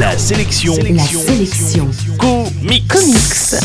La sélection. La sélection. Comics. Comics.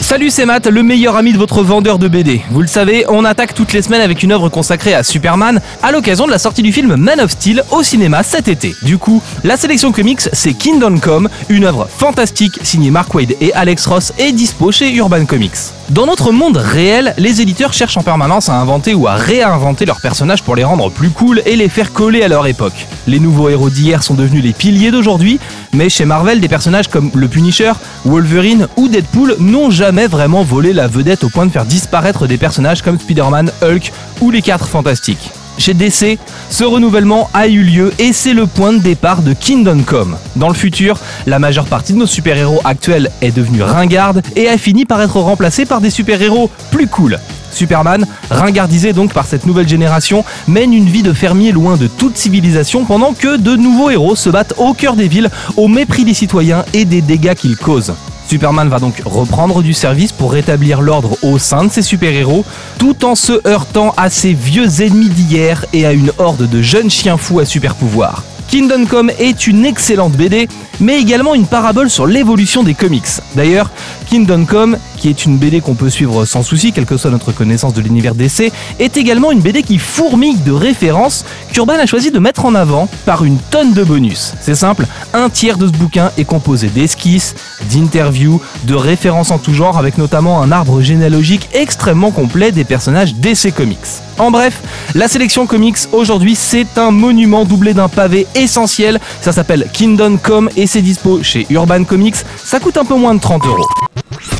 Salut, c'est Matt, le meilleur ami de votre vendeur de BD. Vous le savez, on attaque toutes les semaines avec une œuvre consacrée à Superman à l'occasion de la sortie du film Man of Steel au cinéma cet été. Du coup, la sélection comics, c'est Kingdom Come, une œuvre fantastique signée Mark Wade et Alex Ross et dispo chez Urban Comics. Dans notre monde réel, les éditeurs cherchent en permanence à inventer ou à réinventer leurs personnages pour les rendre plus cool et les faire coller à leur époque. Les nouveaux héros d'hier sont devenus les piliers d'aujourd'hui, mais chez Marvel, des personnages comme le Punisher, Wolverine ou Deadpool n'ont jamais vraiment volé la vedette au point de faire disparaître des personnages comme Spider-Man, Hulk ou les 4 Fantastiques. Chez DC, ce renouvellement a eu lieu et c'est le point de départ de Kingdom Come. Dans le futur, la majeure partie de nos super-héros actuels est devenue ringarde et a fini par être remplacée par des super-héros plus cool. Superman, ringardisé donc par cette nouvelle génération, mène une vie de fermier loin de toute civilisation pendant que de nouveaux héros se battent au cœur des villes au mépris des citoyens et des dégâts qu'ils causent. Superman va donc reprendre du service pour rétablir l'ordre au sein de ses super-héros, tout en se heurtant à ses vieux ennemis d'hier et à une horde de jeunes chiens fous à super pouvoir. Kingdom Come est une excellente BD, mais également une parabole sur l'évolution des comics. D'ailleurs, Kingdom Come, qui est une BD qu'on peut suivre sans souci, quelle que soit notre connaissance de l'univers DC, est également une BD qui fourmille de références qu'Urban a choisi de mettre en avant par une tonne de bonus. C'est simple, un tiers de ce bouquin est composé d'esquisses, d'interviews, de références en tout genre, avec notamment un arbre généalogique extrêmement complet des personnages DC Comics. En bref, la sélection comics aujourd'hui c'est un monument doublé d'un pavé essentiel. Ça s'appelle Kingdom Come et c'est dispo chez Urban Comics. Ça coûte un peu moins de 30 euros.